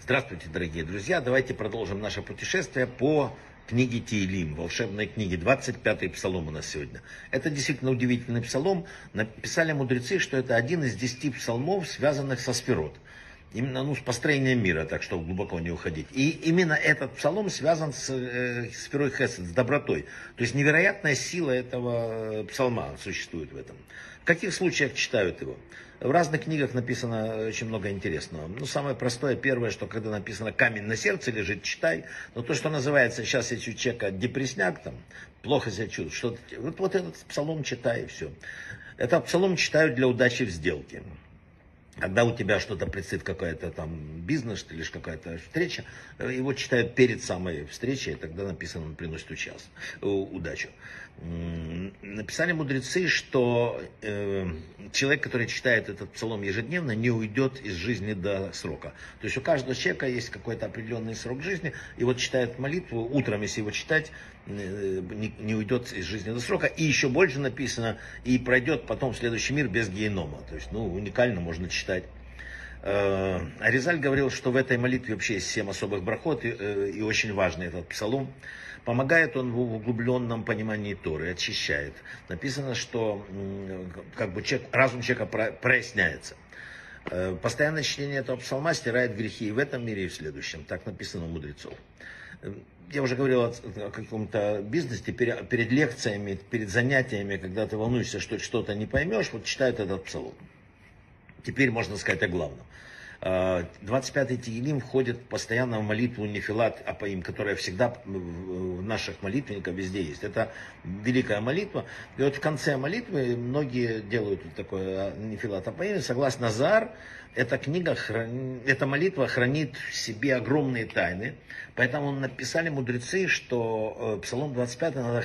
Здравствуйте, дорогие друзья! Давайте продолжим наше путешествие по книге Тиилим, волшебной книге, 25-й псалом у нас сегодня. Это действительно удивительный псалом. Написали мудрецы, что это один из десяти псалмов, связанных со сферот. Именно ну, с построением мира, так что глубоко не уходить. И именно этот псалом связан с э, сферой Хесед, с добротой. То есть невероятная сила этого э, псалма существует в этом. В каких случаях читают его? В разных книгах написано очень много интересного. Ну, самое простое, первое, что когда написано «камень на сердце лежит, читай». Но то, что называется сейчас, если у человека депресняк, там, плохо себя чувствует, что вот, вот этот псалом читай, и все. Этот псалом читают для удачи в сделке. Когда у тебя что-то предстоит, какая-то там бизнес или какая-то встреча, его читают перед самой встречей, и тогда написано, он приносит учас, удачу. Написали мудрецы, что э, человек, который читает этот псалом ежедневно, не уйдет из жизни до срока. То есть у каждого человека есть какой-то определенный срок жизни, и вот читает молитву, утром, если его читать, э, не, не уйдет из жизни до срока. И еще больше написано, и пройдет потом следующий мир без генома. То есть, ну, уникально можно читать. Э, Аризаль говорил, что в этой молитве вообще есть семь особых брахот, и, э, и очень важный этот псалом. Помогает он в углубленном понимании Торы, очищает. Написано, что как бы человек, разум человека проясняется. Э, постоянное чтение этого псалма стирает грехи и в этом мире, и в следующем. Так написано у мудрецов. Я уже говорил о, о каком-то бизнесе, перед, перед лекциями, перед занятиями, когда ты волнуешься, что что-то не поймешь, вот читают этот псалом. Теперь можно сказать о главном. 25-й Тиилим входит постоянно в молитву Нефилат Апаим, которая всегда в наших молитвенниках везде есть. Это великая молитва. И вот в конце молитвы многие делают вот такое а, Нефилат Апаим. Согласно Зар, эта книга, эта молитва хранит в себе огромные тайны. Поэтому написали мудрецы, что э, Псалом 25 надо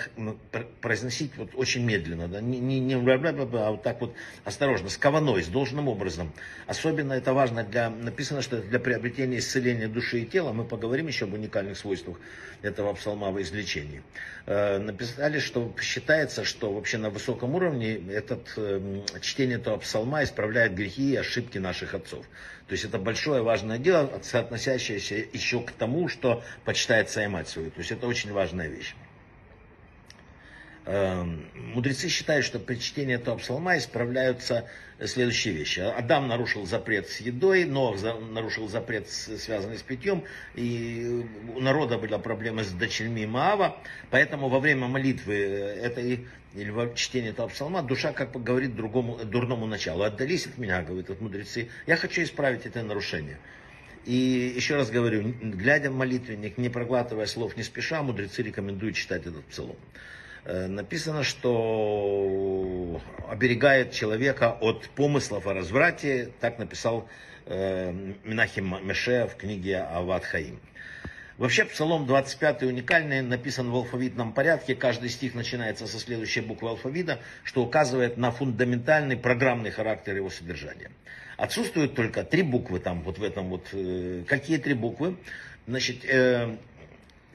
произносить вот очень медленно, да, не, не, не а вот так вот осторожно, с кованой, с должным образом. Особенно это важно для, написано, что для приобретения исцеления души и тела, мы поговорим еще об уникальных свойствах этого псалма в излечении. Э, написали, что считается, что вообще на высоком уровне этот, эм, чтение этого псалма исправляет грехи и ошибки наших отцов. То есть это большое важное дело, соотносящееся еще к тому, что почитает своя мать свою. То есть это очень важная вещь. Эм, мудрецы считают, что при чтении этого псалма исправляются следующие вещи. Адам нарушил запрет с едой, Нох нарушил запрет, связанный с питьем, и у народа была проблема с дочерьми Маава, поэтому во время молитвы этой или во чтении этого псалма, душа как бы говорит другому, дурному началу. Отдались от меня, говорят от мудрецы, я хочу исправить это нарушение. И еще раз говорю, глядя в молитвенник, не проглатывая слов не спеша, мудрецы рекомендуют читать этот псалом. Э, написано, что оберегает человека от помыслов о разврате. Так написал э, Минахим Меше в книге Ават Хаим. Вообще Псалом 25 уникальный, написан в алфавитном порядке. Каждый стих начинается со следующей буквы алфавита, что указывает на фундаментальный программный характер его содержания. Отсутствуют только три буквы там, вот в этом вот. Э, какие три буквы? Значит,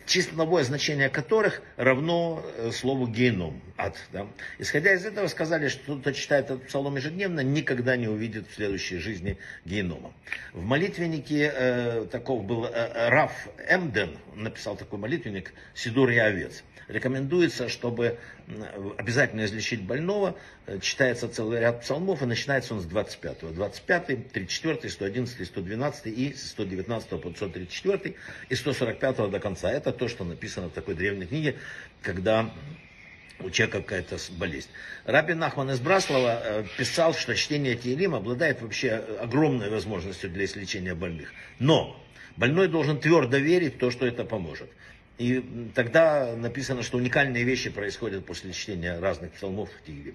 числовое значение которых равно э, слову геном, ад. Да? Исходя из этого, сказали, что кто читает этот псалом ежедневно, никогда не увидит в следующей жизни генома. В молитвеннике э, таков был э, Раф Эмден, написал такой молитвенник «Сидур и овец» рекомендуется, чтобы обязательно излечить больного, э, читается целый ряд псалмов, и начинается он с 25-го. 25 34 111 112 и с 119 по 134 и 145 до конца. Это то, что написано в такой древней книге, когда у человека какая-то болезнь. Рабин Нахман из Браслова э, писал, что чтение Тиелим обладает вообще огромной возможностью для излечения больных. Но больной должен твердо верить в то, что это поможет. И тогда написано, что уникальные вещи происходят после чтения разных псалмов в Тигре.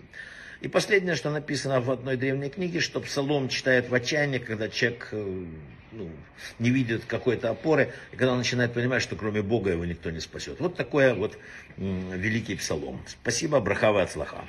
И последнее, что написано в одной древней книге, что псалом читает в отчаянии, когда человек э, ну, не видит какой-то опоры, и когда он начинает понимать, что кроме Бога его никто не спасет. Вот такой вот великий псалом. Спасибо, брахава от слаха.